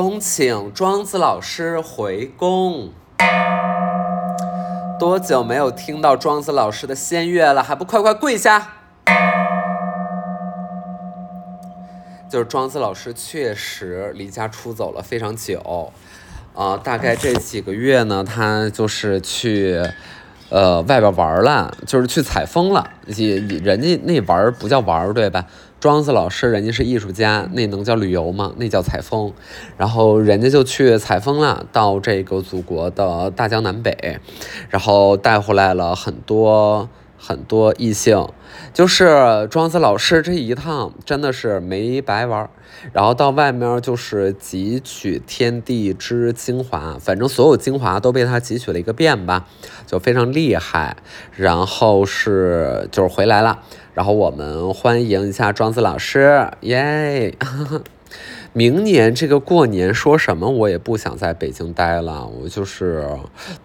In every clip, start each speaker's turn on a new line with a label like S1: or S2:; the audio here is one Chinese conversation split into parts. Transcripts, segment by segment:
S1: 恭请庄子老师回宫。多久没有听到庄子老师的仙乐了？还不快快跪下！就是庄子老师确实离家出走了非常久，啊、大概这几个月呢，他就是去。呃，外边玩了，就是去采风了。也也人家那玩不叫玩，对吧？庄子老师人家是艺术家，那能叫旅游吗？那叫采风。然后人家就去采风了，到这个祖国的大江南北，然后带回来了很多很多异性。就是庄子老师这一趟真的是没白玩儿，然后到外面就是汲取天地之精华，反正所有精华都被他汲取了一个遍吧，就非常厉害。然后是就是回来了，然后我们欢迎一下庄子老师，耶！明年这个过年说什么我也不想在北京待了，我就是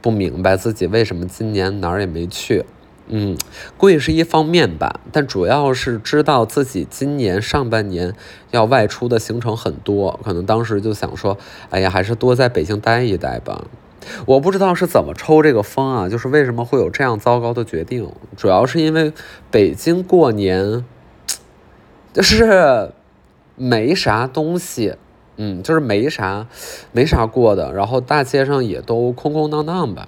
S1: 不明白自己为什么今年哪儿也没去。嗯，贵是一方面吧，但主要是知道自己今年上半年要外出的行程很多，可能当时就想说，哎呀，还是多在北京待一待吧。我不知道是怎么抽这个风啊，就是为什么会有这样糟糕的决定，主要是因为北京过年就是没啥东西，嗯，就是没啥没啥过的，然后大街上也都空空荡荡吧。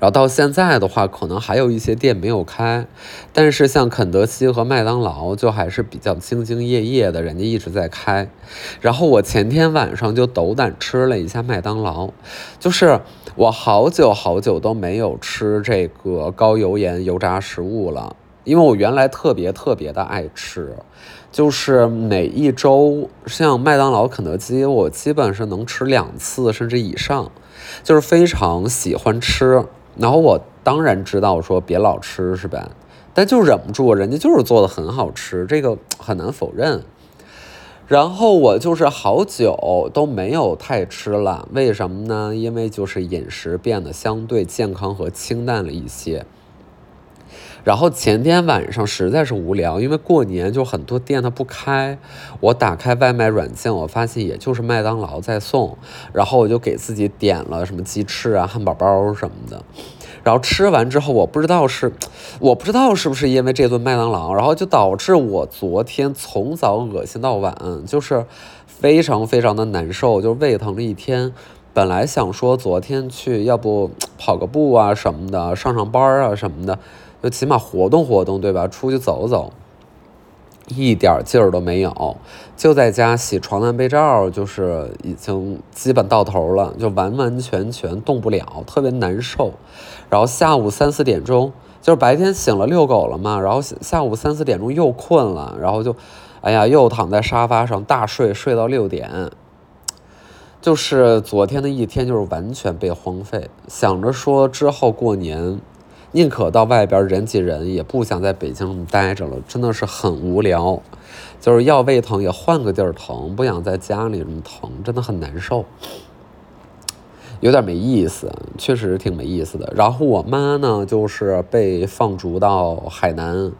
S1: 然后到现在的话，可能还有一些店没有开，但是像肯德基和麦当劳就还是比较兢兢业业的，人家一直在开。然后我前天晚上就斗胆吃了一下麦当劳，就是我好久好久都没有吃这个高油盐油炸食物了，因为我原来特别特别的爱吃，就是每一周像麦当劳、肯德基，我基本是能吃两次甚至以上，就是非常喜欢吃。然后我当然知道说别老吃是吧？但就忍不住，人家就是做的很好吃，这个很难否认。然后我就是好久都没有太吃了，为什么呢？因为就是饮食变得相对健康和清淡了一些。然后前天晚上实在是无聊，因为过年就很多店它不开，我打开外卖软件，我发现也就是麦当劳在送，然后我就给自己点了什么鸡翅啊、汉堡包什么的。然后吃完之后，我不知道是，我不知道是不是因为这顿麦当劳，然后就导致我昨天从早恶心到晚，就是非常非常的难受，就胃疼了一天。本来想说昨天去，要不跑个步啊什么的，上上班啊什么的。就起码活动活动，对吧？出去走走，一点劲儿都没有，就在家洗床单被罩，就是已经基本到头了，就完完全全动不了，特别难受。然后下午三四点钟，就是白天醒了遛狗了嘛，然后下午三四点钟又困了，然后就，哎呀，又躺在沙发上大睡，睡到六点。就是昨天的一天，就是完全被荒废。想着说之后过年。宁可到外边人挤人，也不想在北京待着了，真的是很无聊。就是要胃疼也换个地儿疼，不想在家里这么疼，真的很难受，有点没意思，确实挺没意思的。然后我妈呢，就是被放逐到海南，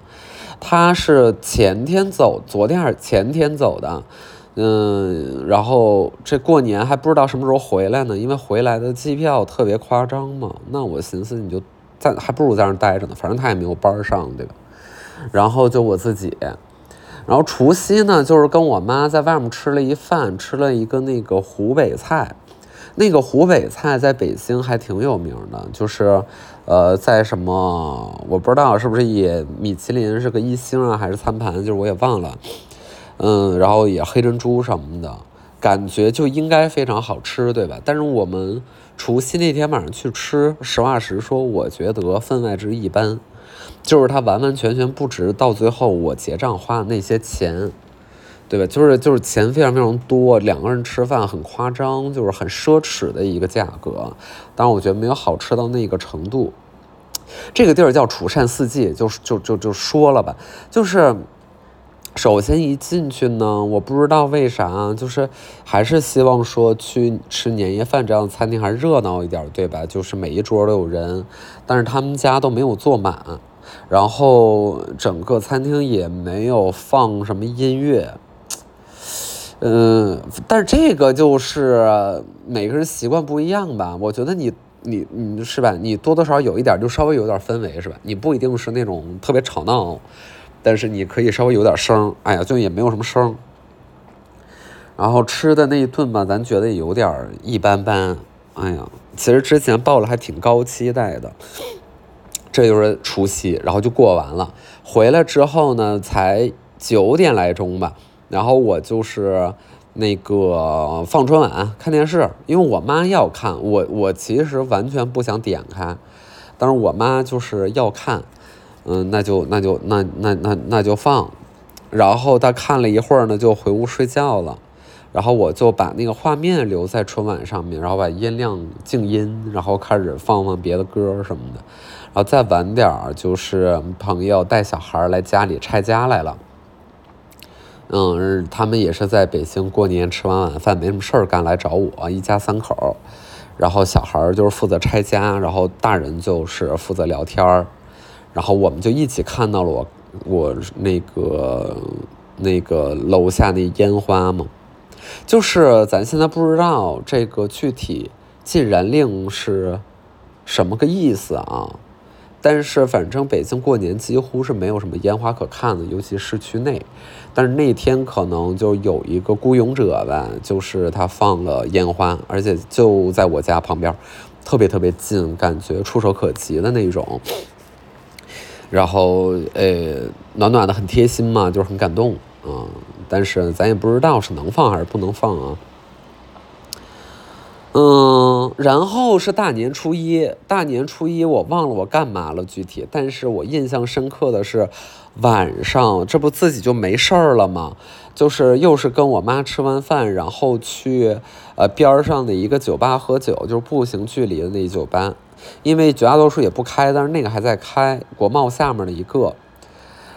S1: 她是前天走，昨天还是前天走的，嗯，然后这过年还不知道什么时候回来呢，因为回来的机票特别夸张嘛。那我寻思你就。在还不如在那儿待着呢，反正他也没有班上，对吧？然后就我自己，然后除夕呢，就是跟我妈在外面吃了一饭，吃了一个那个湖北菜，那个湖北菜在北京还挺有名的，就是呃，在什么我不知道是不是也米其林是个一星啊，还是餐盘，就是我也忘了，嗯，然后也黑珍珠什么的，感觉就应该非常好吃，对吧？但是我们。除夕那天晚上去吃，实话实说，我觉得分外之一般，就是它完完全全不值到最后我结账花的那些钱，对吧？就是就是钱非常非常多，两个人吃饭很夸张，就是很奢侈的一个价格，当然我觉得没有好吃到那个程度。这个地儿叫楚善四季，就就就就说了吧，就是。首先一进去呢，我不知道为啥，就是还是希望说去吃年夜饭这样的餐厅还热闹一点，对吧？就是每一桌都有人，但是他们家都没有坐满，然后整个餐厅也没有放什么音乐，嗯，但是这个就是每个人习惯不一样吧。我觉得你你你是吧？你多多少少有一点，就稍微有点氛围是吧？你不一定是那种特别吵闹，但是你可以稍微有点声。哎呀，就也没有什么声。然后吃的那一顿吧，咱觉得有点一般般。哎呀，其实之前报了还挺高期待的。这就是除夕，然后就过完了。回来之后呢，才九点来钟吧。然后我就是那个放春晚、看电视，因为我妈要看，我我其实完全不想点开，但是我妈就是要看，嗯，那就那就那那那那就放。然后他看了一会儿呢，就回屋睡觉了。然后我就把那个画面留在春晚上面，然后把音量静音，然后开始放放别的歌什么的。然后再晚点儿，就是朋友带小孩来家里拆家来了。嗯，他们也是在北京过年，吃完晚饭没什么事儿干，来找我一家三口。然后小孩就是负责拆家，然后大人就是负责聊天儿。然后我们就一起看到了我我那个那个楼下那烟花嘛。就是咱现在不知道这个具体禁燃令是什么个意思啊？但是反正北京过年几乎是没有什么烟花可看的，尤其市区内。但是那天可能就有一个孤勇者吧，就是他放了烟花，而且就在我家旁边，特别特别近，感觉触手可及的那种。然后呃，暖暖的，很贴心嘛，就是很感动啊。但是咱也不知道是能放还是不能放啊。嗯，然后是大年初一，大年初一我忘了我干嘛了具体，但是我印象深刻的是晚上，这不自己就没事儿了吗？就是又是跟我妈吃完饭，然后去呃边上的一个酒吧喝酒，就是步行距离的那酒吧，因为绝大多数也不开，但是那个还在开，国贸下面的一个。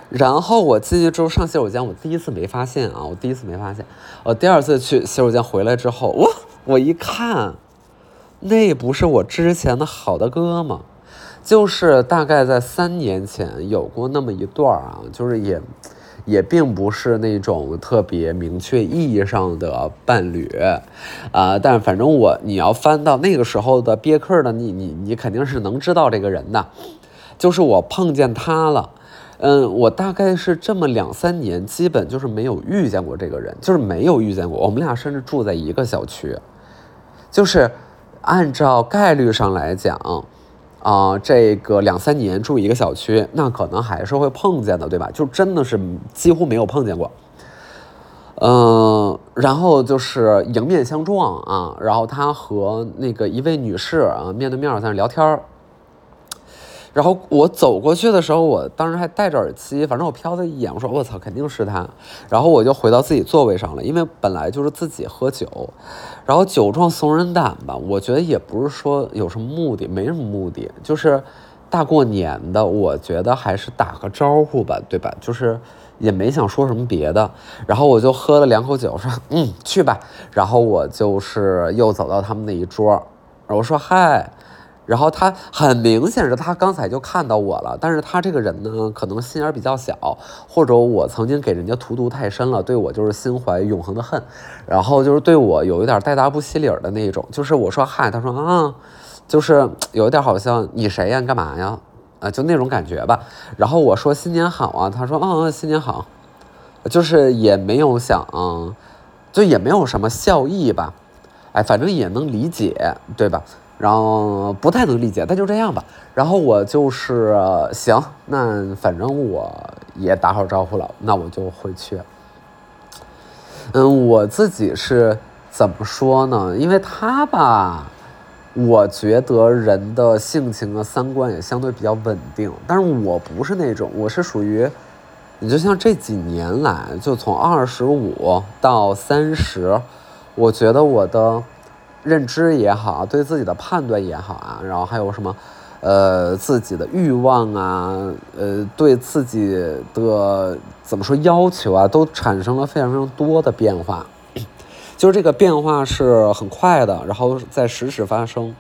S1: 然后我进去之后上洗手间，我第一次没发现啊，我第一次没发现。我第二次去洗手间回来之后，我我一看，那不是我之前的好的哥吗？就是大概在三年前有过那么一段啊，就是也也并不是那种特别明确意义上的伴侣啊，但反正我你要翻到那个时候的别克的，你你你肯定是能知道这个人的，就是我碰见他了。嗯，我大概是这么两三年，基本就是没有遇见过这个人，就是没有遇见过。我们俩甚至住在一个小区，就是按照概率上来讲，啊，这个两三年住一个小区，那可能还是会碰见的，对吧？就真的是几乎没有碰见过。嗯，然后就是迎面相撞啊，然后他和那个一位女士啊面对面在那聊天儿。然后我走过去的时候，我当时还戴着耳机，反正我瞟了一眼，我说我操，肯定是他。然后我就回到自己座位上了，因为本来就是自己喝酒，然后酒壮怂人胆吧，我觉得也不是说有什么目的，没什么目的，就是大过年的，我觉得还是打个招呼吧，对吧？就是也没想说什么别的。然后我就喝了两口酒，说嗯，去吧。然后我就是又走到他们那一桌，我说嗨。然后他很明显是他刚才就看到我了，但是他这个人呢，可能心眼比较小，或者我曾经给人家荼毒太深了，对我就是心怀永恒的恨，然后就是对我有一点带答不起理儿的那种，就是我说嗨，他说啊，就是有一点好像你谁呀，你干嘛呀，啊，就那种感觉吧。然后我说新年好啊，他说嗯嗯新年好，就是也没有想，就也没有什么笑意吧，哎，反正也能理解，对吧？然后不太能理解，但就这样吧。然后我就是行，那反正我也打好招呼了，那我就回去。嗯，我自己是怎么说呢？因为他吧，我觉得人的性情啊、三观也相对比较稳定，但是我不是那种，我是属于，你就像这几年来，就从二十五到三十，我觉得我的。认知也好，对自己的判断也好啊，然后还有什么，呃，自己的欲望啊，呃，对自己的怎么说要求啊，都产生了非常非常多的变化，就是这个变化是很快的，然后在时时发生，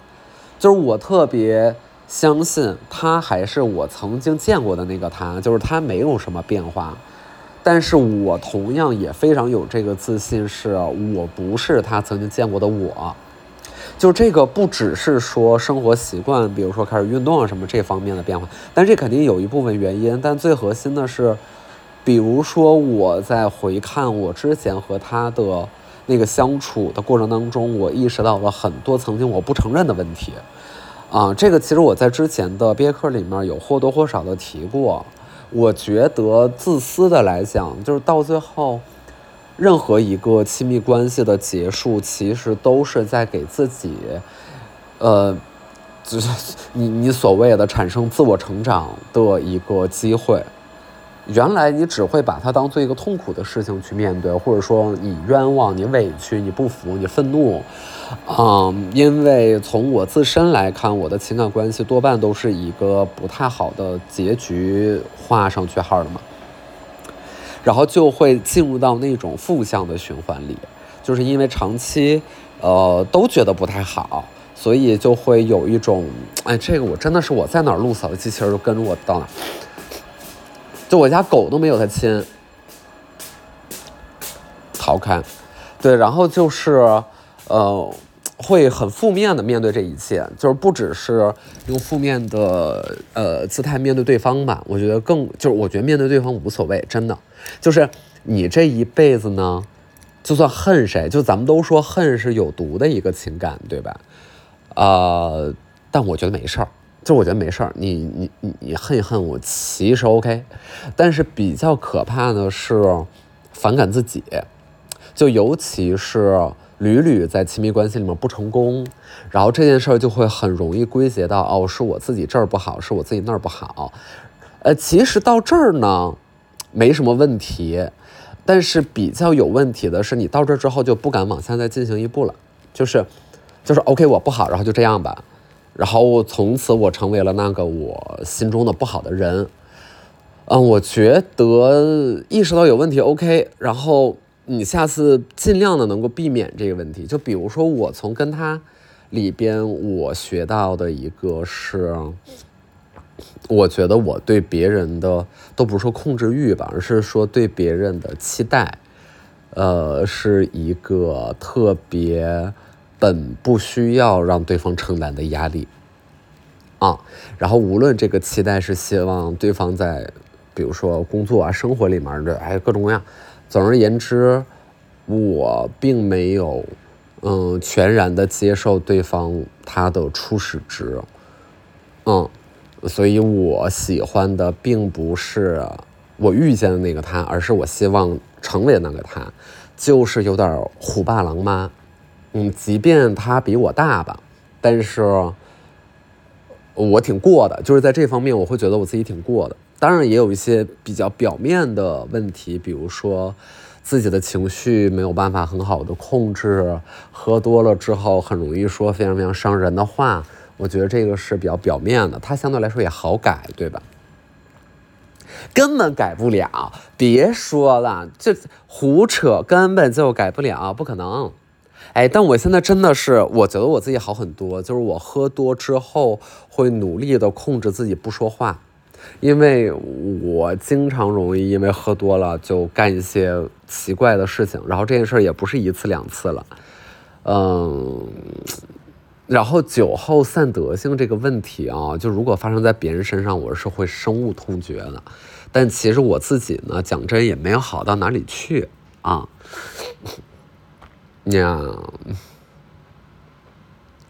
S1: 就是我特别相信他还是我曾经见过的那个他，就是他没有什么变化，但是我同样也非常有这个自信，是我不是他曾经见过的我。就这个不只是说生活习惯，比如说开始运动啊什么这方面的变化，但这肯定有一部分原因。但最核心的是，比如说我在回看我之前和他的那个相处的过程当中，我意识到了很多曾经我不承认的问题。啊，这个其实我在之前的毕业课里面有或多或少的提过。我觉得自私的来讲，就是到最后。任何一个亲密关系的结束，其实都是在给自己，呃，就是你你所谓的产生自我成长的一个机会。原来你只会把它当做一个痛苦的事情去面对，或者说你冤枉、你委屈、你不服、你愤怒，嗯，因为从我自身来看，我的情感关系多半都是一个不太好的结局画上句号的嘛。然后就会进入到那种负向的循环里，就是因为长期，呃，都觉得不太好，所以就会有一种，哎，这个我真的是我在哪儿录扫地机器人就跟着我到哪，就我家狗都没有它亲，逃开，对，然后就是，呃。会很负面的面对这一切，就是不只是用负面的呃姿态面对对方吧。我觉得更就是我觉得面对对方无所谓，真的，就是你这一辈子呢，就算恨谁，就咱们都说恨是有毒的一个情感，对吧？呃，但我觉得没事儿，就我觉得没事儿，你你你你恨一恨我其实 OK，但是比较可怕的是反感自己，就尤其是。屡屡在亲密关系里面不成功，然后这件事儿就会很容易归结到哦，是我自己这儿不好，是我自己那儿不好。呃，其实到这儿呢，没什么问题，但是比较有问题的是，你到这之后就不敢往下再进行一步了，就是就是 OK，我不好，然后就这样吧，然后从此我成为了那个我心中的不好的人。嗯，我觉得意识到有问题 OK，然后。你下次尽量的能够避免这个问题，就比如说我从跟他里边我学到的一个是，我觉得我对别人的都不是说控制欲吧，而是说对别人的期待，呃，是一个特别本不需要让对方承担的压力啊。然后无论这个期待是希望对方在，比如说工作啊、生活里面的哎各种各样。总而言之，我并没有，嗯，全然的接受对方他的初始值，嗯，所以我喜欢的并不是我遇见的那个他，而是我希望成为那个他，就是有点虎爸狼妈，嗯，即便他比我大吧，但是我挺过的，就是在这方面我会觉得我自己挺过的。当然也有一些比较表面的问题，比如说自己的情绪没有办法很好的控制，喝多了之后很容易说非常非常伤人的话。我觉得这个是比较表面的，它相对来说也好改，对吧？根本改不了，别说了，这胡扯，根本就改不了，不可能。哎，但我现在真的是，我觉得我自己好很多，就是我喝多之后会努力的控制自己不说话。因为我经常容易因为喝多了就干一些奇怪的事情，然后这件事儿也不是一次两次了，嗯，然后酒后散德性这个问题啊，就如果发生在别人身上，我是会深恶痛绝的。但其实我自己呢，讲真也没有好到哪里去啊，呀。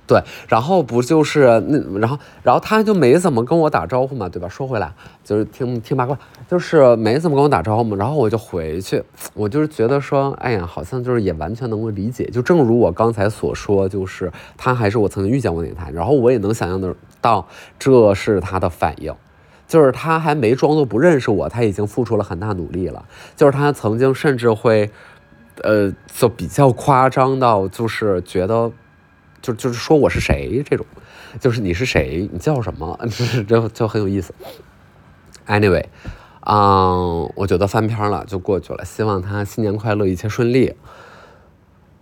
S1: 对，然后不就是那，然后然后他就没怎么跟我打招呼嘛，对吧？说回来，就是听听八卦，就是没怎么跟我打招呼嘛。然后我就回去，我就是觉得说，哎呀，好像就是也完全能够理解。就正如我刚才所说，就是他还是我曾经遇见过那个他，然后我也能想象得到这是他的反应，就是他还没装作不认识我，他已经付出了很大努力了。就是他曾经甚至会，呃，就比较夸张到就是觉得。就就是说我是谁这种，就是你是谁，你叫什么，就就很有意思。Anyway，嗯，我觉得翻篇了就过去了，希望他新年快乐，一切顺利。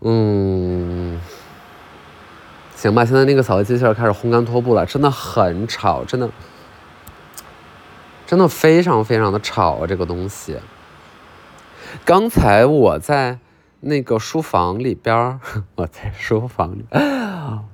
S1: 嗯，行吧，现在那个扫地机器人开始烘干拖布了，真的很吵，真的，真的非常非常的吵啊，这个东西。刚才我在那个书房里边儿，我在书房里，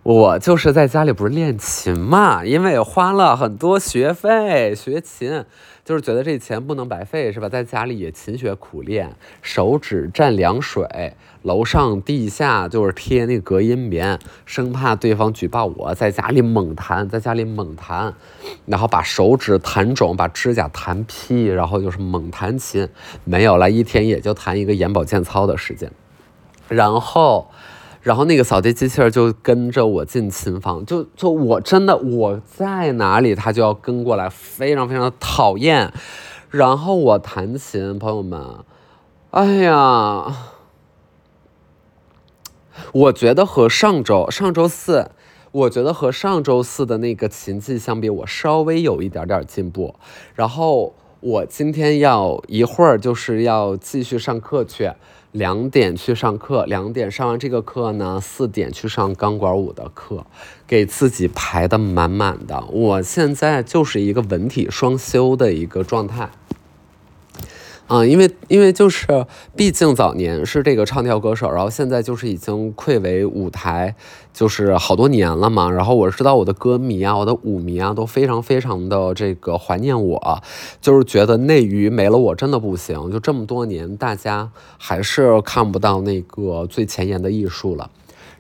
S1: 我就是在家里不是练琴嘛，因为花了很多学费学琴。就是觉得这钱不能白费，是吧？在家里也勤学苦练，手指蘸凉水，楼上地下就是贴那个隔音棉，生怕对方举报我。在家里猛弹，在家里猛弹，然后把手指弹肿，把指甲弹劈，然后就是猛弹琴，没有了一天也就弹一个眼保健操的时间，然后。然后那个扫地机器人就跟着我进琴房，就就我真的我在哪里，它就要跟过来，非常非常的讨厌。然后我弹琴，朋友们，哎呀，我觉得和上周上周四，我觉得和上周四的那个琴技相比，我稍微有一点点进步。然后我今天要一会儿就是要继续上课去。两点去上课，两点上完这个课呢，四点去上钢管舞的课，给自己排的满满的。我现在就是一个文体双修的一个状态。啊，因为因为就是，毕竟早年是这个唱跳歌手，然后现在就是已经愧为舞台，就是好多年了嘛。然后我知道我的歌迷啊，我的舞迷啊，都非常非常的这个怀念我，就是觉得内娱没了我真的不行。就这么多年，大家还是看不到那个最前沿的艺术了。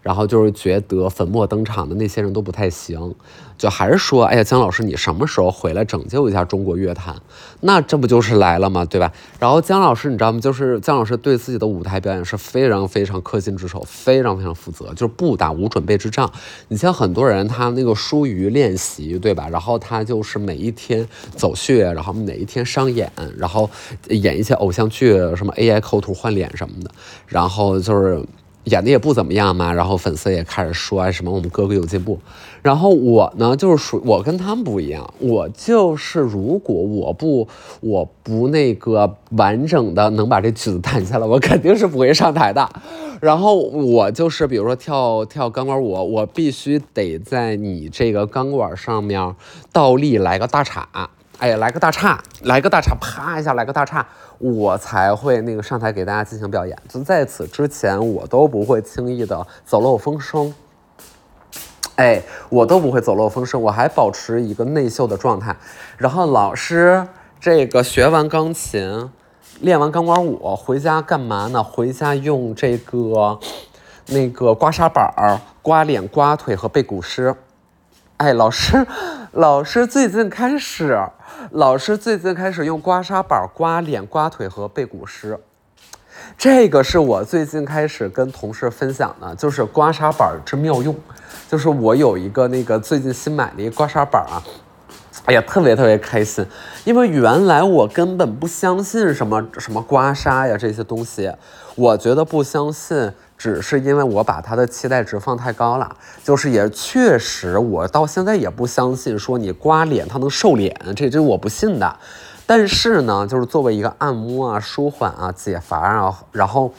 S1: 然后就是觉得粉墨登场的那些人都不太行，就还是说，哎呀，姜老师，你什么时候回来拯救一下中国乐坛？那这不就是来了吗？对吧？然后姜老师，你知道吗？就是姜老师对自己的舞台表演是非常非常恪尽职守，非常非常负责，就是不打无准备之仗。你像很多人，他那个疏于练习，对吧？然后他就是每一天走穴，然后哪一天商演，然后演一些偶像剧，什么 AI 抠图换脸什么的，然后就是。演的也不怎么样嘛，然后粉丝也开始说什么我们哥哥有进步，然后我呢就是属我跟他们不一样，我就是如果我不我不那个完整的能把这曲子弹下来，我肯定是不会上台的。然后我就是比如说跳跳钢管舞，我必须得在你这个钢管上面倒立来个大叉。哎呀，来个大叉，来个大叉，啪一下来个大叉，我才会那个上台给大家进行表演。就在此之前，我都不会轻易的走漏风声。哎，我都不会走漏风声，我还保持一个内秀的状态。然后老师这个学完钢琴，练完钢管舞，回家干嘛呢？回家用这个那个刮痧板儿刮脸、刮腿和背古诗。哎，老师，老师最近开始。老师最近开始用刮痧板刮脸、刮腿和背古诗，这个是我最近开始跟同事分享的，就是刮痧板之妙用。就是我有一个那个最近新买的一个刮痧板啊，哎呀，特别特别开心，因为原来我根本不相信什么什么刮痧呀这些东西，我觉得不相信。只是因为我把他的期待值放太高了，就是也确实，我到现在也不相信说你刮脸它能瘦脸，这这我不信的。但是呢，就是作为一个按摩啊、舒缓啊、解乏啊，然后。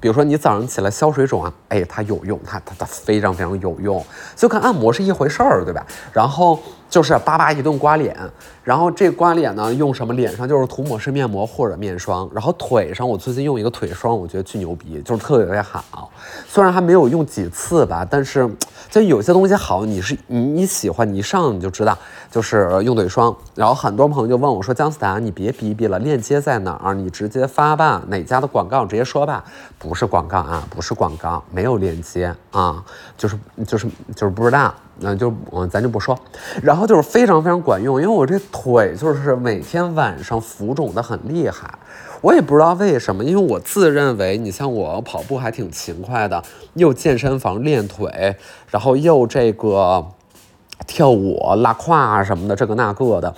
S1: 比如说你早上起来消水肿啊，哎，它有用，它它它非常非常有用，就跟按摩是一回事儿，对吧？然后就是叭叭一顿刮脸，然后这刮脸呢用什么？脸上就是涂抹式面膜或者面霜，然后腿上我最近用一个腿霜，我觉得巨牛逼，就是特别好。虽然还没有用几次吧，但是就有些东西好，你是你你喜欢，你一上你就知道，就是用腿霜。然后很多朋友就问我说：“姜思达，你别逼逼了，链接在哪儿？你直接发吧，哪家的广告直接说吧。”不是广告啊，不是广告，没有链接啊，就是就是就是不知道，那就嗯咱就不说。然后就是非常非常管用，因为我这腿就是每天晚上浮肿的很厉害，我也不知道为什么，因为我自认为你像我跑步还挺勤快的，又健身房练腿，然后又这个跳舞拉胯什么的，这个那个的。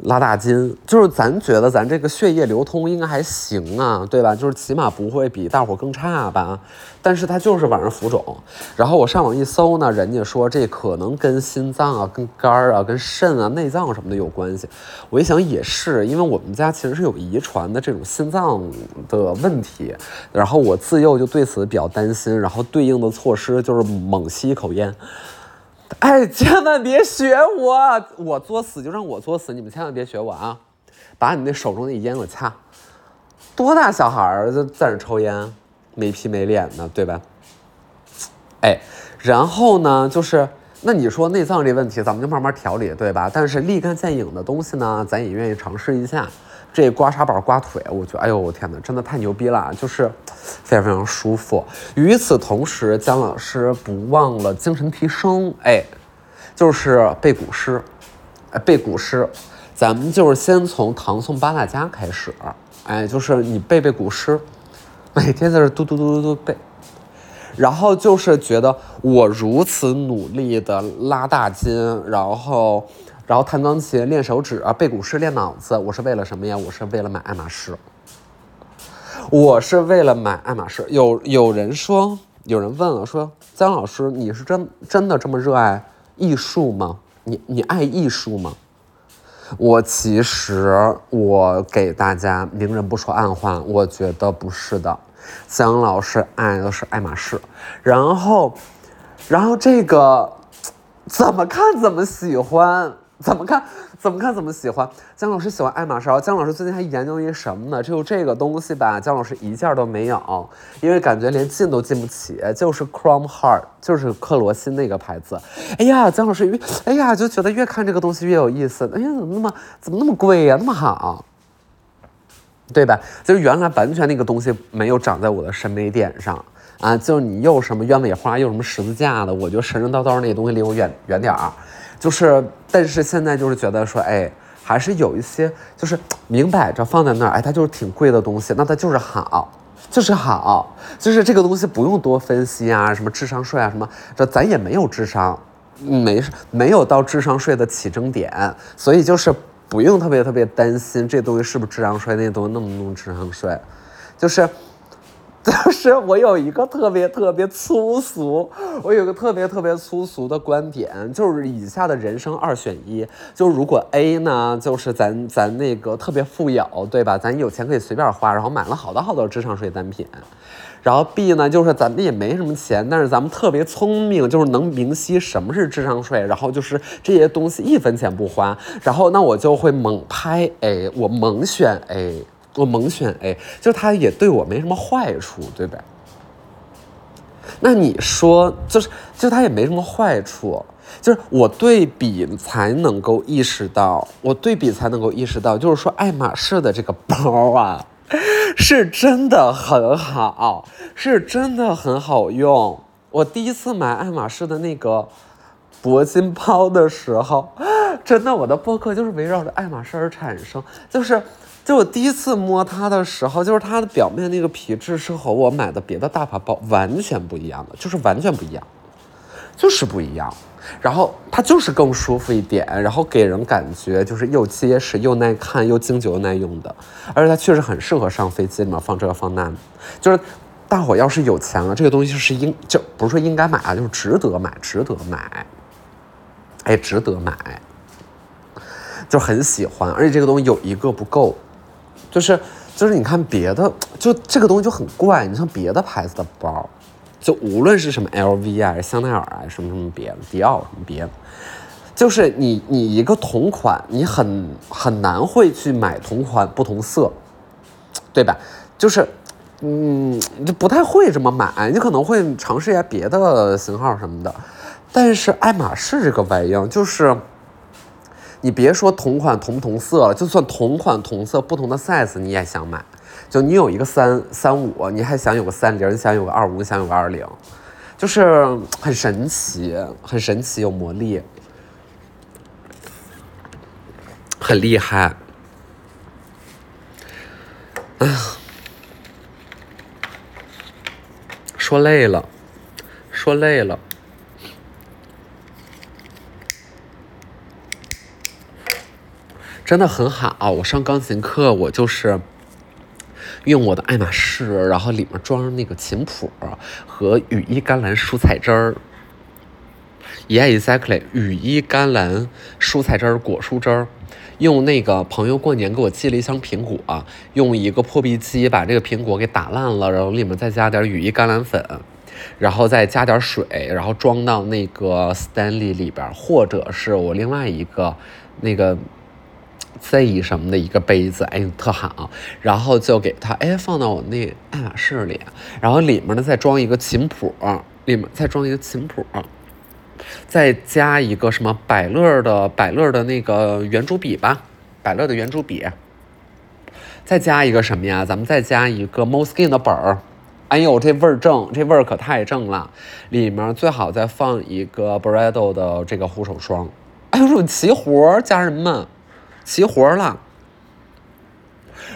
S1: 拉大筋，就是咱觉得咱这个血液流通应该还行啊，对吧？就是起码不会比大伙更差吧。但是它就是晚上浮肿。然后我上网一搜呢，人家说这可能跟心脏啊、跟肝啊、跟肾啊、内脏什么的有关系。我一想也是，因为我们家其实是有遗传的这种心脏的问题。然后我自幼就对此比较担心，然后对应的措施就是猛吸一口烟。哎，千万别学我！我作死就让我作死，你们千万别学我啊！把你那手中那烟给我掐。多大小孩儿就在那抽烟，没皮没脸的，对吧？哎，然后呢，就是那你说内脏这问题，咱们就慢慢调理，对吧？但是立竿见影的东西呢，咱也愿意尝试一下。这刮痧板刮腿，我觉得，哎呦，我天哪，真的太牛逼了，就是非常非常舒服。与此同时，姜老师不忘了精神提升，哎，就是背古诗，背古诗，咱们就是先从唐宋八大家开始，哎，就是你背背古诗，每天在这嘟嘟嘟嘟嘟背。然后就是觉得我如此努力的拉大筋，然后，然后弹钢琴、练手指啊、背古诗、练脑子，我是为了什么呀？我是为了买爱马仕。我是为了买爱马仕。有有人说，有人问了，说姜老师，你是真真的这么热爱艺术吗？你你爱艺术吗？我其实我给大家明人不说暗话，我觉得不是的。姜老师爱的是爱马仕，然后，然后这个怎么看怎么喜欢，怎么看怎么看怎么喜欢。姜老师喜欢爱马仕，姜老师最近还研究一什么呢？就这个东西吧，姜老师一件都没有，因为感觉连进都进不起，就是 Chrome Heart，就是克罗心那个牌子。哎呀，姜老师越哎呀就觉得越看这个东西越有意思。哎呀，怎么那么怎么那么贵呀，那么好。对吧？就是原来完全那个东西没有长在我的审美点上啊，就是你又什么鸢尾花，又什么十字架的，我觉得神神叨叨那个东西离我远远点儿。就是，但是现在就是觉得说，哎，还是有一些，就是明摆着放在那儿，哎，它就是挺贵的东西，那它就是好，就是好，就是这个东西不用多分析啊，什么智商税啊，什么这咱也没有智商，没没有到智商税的起征点，所以就是。不用特别特别担心这东西是不是智商税，那东西弄不弄智商税，就是，就是我有一个特别特别粗俗，我有个特别特别粗俗的观点，就是以下的人生二选一，就如果 A 呢，就是咱咱那个特别富有，对吧？咱有钱可以随便花，然后买了好多好多智商税单品。然后 B 呢，就是咱们也没什么钱，但是咱们特别聪明，就是能明晰什么是智商税，然后就是这些东西一分钱不花，然后那我就会猛拍 A，我猛选 A，我猛选 A，就是它也对我没什么坏处，对吧？那你说，就是就它也没什么坏处，就是我对比才能够意识到，我对比才能够意识到，就是说爱马仕的这个包啊。是真的很好，是真的很好用。我第一次买爱马仕的那个铂金包的时候，真的，我的博客就是围绕着爱马仕而产生。就是，就我第一次摸它的时候，就是它的表面那个皮质是和我买的别的大牌包完全不一样的，就是完全不一样，就是不一样。然后它就是更舒服一点，然后给人感觉就是又结实又耐看又经久又耐用的，而且它确实很适合上飞机里面放这个放那，就是大伙要是有钱了，这个东西是应就不是说应该买啊，就是值得买，值得买，哎，值得买，就很喜欢，而且这个东西有一个不够，就是就是你看别的，就这个东西就很怪，你像别的牌子的包。就无论是什么 LV 啊、香奈儿啊、什么什么别的、迪奥什么别的，就是你你一个同款，你很很难会去买同款不同色，对吧？就是嗯，就不太会这么买，你可能会尝试一下别的型号什么的。但是爱马仕这个玩意儿，就是你别说同款同不同色了，就算同款同色不同的 size，你也想买。就你有一个三三五，你还想有个三零，你想有个二五，你想有个二零，就是很神奇，很神奇，有魔力，很厉害。说累了，说累了，真的很好。我上钢琴课，我就是。用我的爱马仕，然后里面装上那个琴谱和羽衣甘蓝蔬菜汁儿。Yeah, exactly，羽衣甘蓝蔬菜汁儿、果蔬汁儿。用那个朋友过年给我寄了一箱苹果，用一个破壁机把这个苹果给打烂了，然后里面再加点羽衣甘蓝粉，然后再加点水，然后装到那个 Stanley 里边，或者是我另外一个那个。Z 什么的一个杯子，哎，特好。然后就给它，哎，放到我那爱马仕里，然后里面呢再装一个琴谱，里面再装一个琴谱，再加一个什么百乐的百乐的那个圆珠笔吧，百乐的圆珠笔。再加一个什么呀？咱们再加一个 Mo Skin 的本儿。哎呦，这味儿正，这味儿可太正了。里面最好再放一个 b r a d o 的这个护手霜。哎呦，齐活，家人们，齐活了。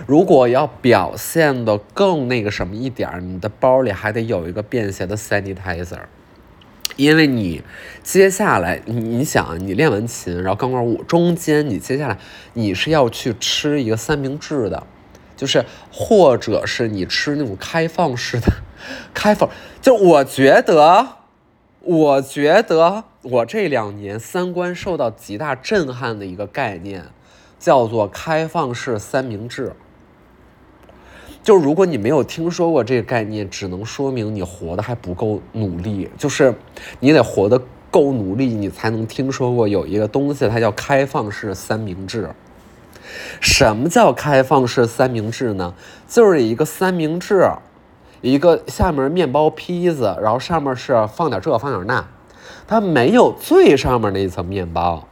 S1: 如果要表现的更那个什么一点，你的包里还得有一个便携的 sanitizer，因为你接下来，你你想，你练完琴，然后钢管舞中间，你接下来你是要去吃一个三明治的。就是，或者是你吃那种开放式的，开放，就我觉得，我觉得我这两年三观受到极大震撼的一个概念，叫做开放式三明治。就如果你没有听说过这个概念，只能说明你活得还不够努力。就是你得活得够努力，你才能听说过有一个东西，它叫开放式三明治。什么叫开放式三明治呢？就是一个三明治，一个下面面包坯子，然后上面是放点这放点那，它没有最上面那一层面包，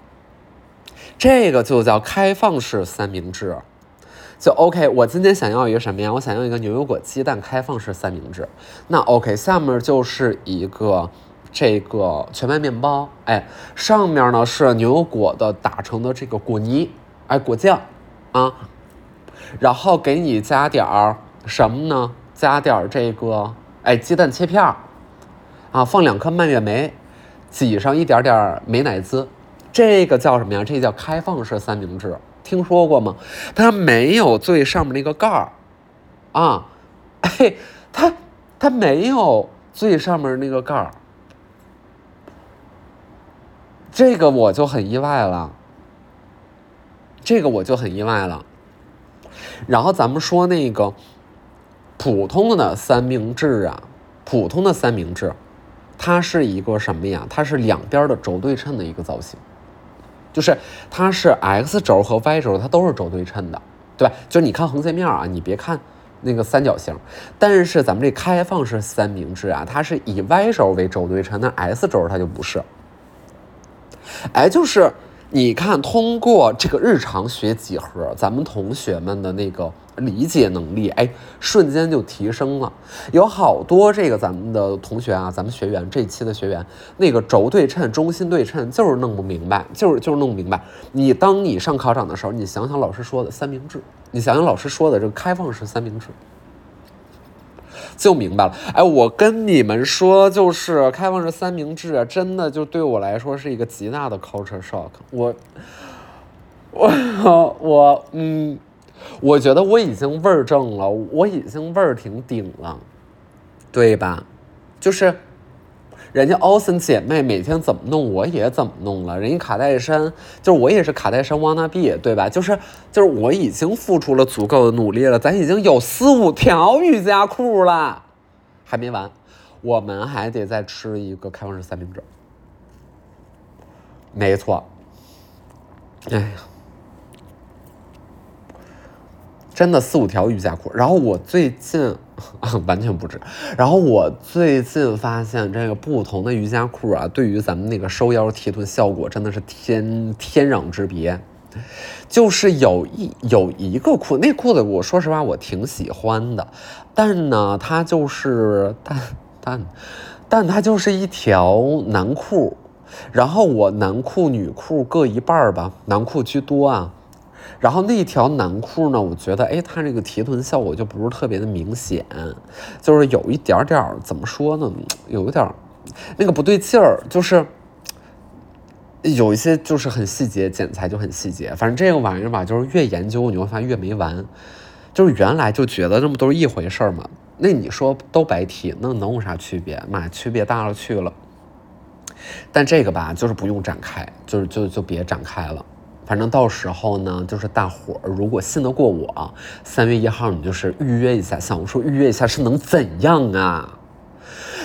S1: 这个就叫开放式三明治。就 OK，我今天想要一个什么呀？我想要一个牛油果鸡蛋开放式三明治。那 OK，下面就是一个这个全麦面包，哎，上面呢是牛油果的打成的这个果泥。哎，果酱，啊，然后给你加点儿什么呢？加点儿这个，哎，鸡蛋切片儿，啊，放两颗蔓越莓，挤上一点点美乃滋，这个叫什么呀？这叫开放式三明治，听说过吗？它没有最上面那个盖儿，啊，嘿，它它没有最上面那个盖儿，这个我就很意外了。这个我就很意外了。然后咱们说那个普通的三明治啊，普通的三明治，它是一个什么呀？它是两边的轴对称的一个造型，就是它是 X 轴和 Y 轴，它都是轴对称的，对吧？就你看横截面啊，你别看那个三角形。但是咱们这开放式三明治啊，它是以 Y 轴为轴对称，那 S 轴它就不是。哎，就是。你看，通过这个日常学几何，咱们同学们的那个理解能力，哎，瞬间就提升了。有好多这个咱们的同学啊，咱们学员这一期的学员，那个轴对称、中心对称就是弄不明白，就是就是弄不明白。你当你上考场的时候，你想想老师说的三明治，你想想老师说的这个开放式三明治。就明白了，哎，我跟你们说，就是开放式三明治，真的就对我来说是一个极大的 culture shock。我，我，我，嗯，我觉得我已经味儿正了，我已经味儿挺顶了，对吧？就是。人家 Austin 姐妹每天怎么弄，我也怎么弄了。人家卡戴珊，就是我也是卡戴珊 wanna be，对吧？就是就是我已经付出了足够的努力了，咱已经有四五条瑜伽裤了，还没完，我们还得再吃一个开放式三明治。没错，哎呀。真的四五条瑜伽裤，然后我最近 完全不止。然后我最近发现，这个不同的瑜伽裤啊，对于咱们那个收腰提臀效果真的是天天壤之别。就是有一有一个裤，那裤子我说实话我挺喜欢的，但呢，它就是但但但它就是一条男裤，然后我男裤女裤各一半吧，男裤居多啊。然后那条男裤呢，我觉得，哎，它这个提臀效果就不是特别的明显，就是有一点点怎么说呢，有一点那个不对劲儿，就是有一些就是很细节，剪裁就很细节。反正这个玩意儿吧，就是越研究你会发现越没完。就是原来就觉得这么都是一回事儿嘛，那你说都白提，那能有啥区别？妈，区别大了去了。但这个吧，就是不用展开，就是就就别展开了。反正到时候呢，就是大伙儿如果信得过我，三月一号你就是预约一下，小红书预约一下是能怎样啊？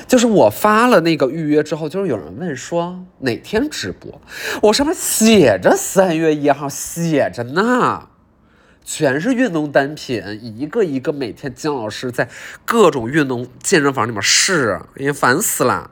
S1: 就是我发了那个预约之后，就是有人问说哪天直播，我上面写着三月一号，写着呢，全是运动单品，一个一个每天金老师在各种运动健身房里面试，也烦死了。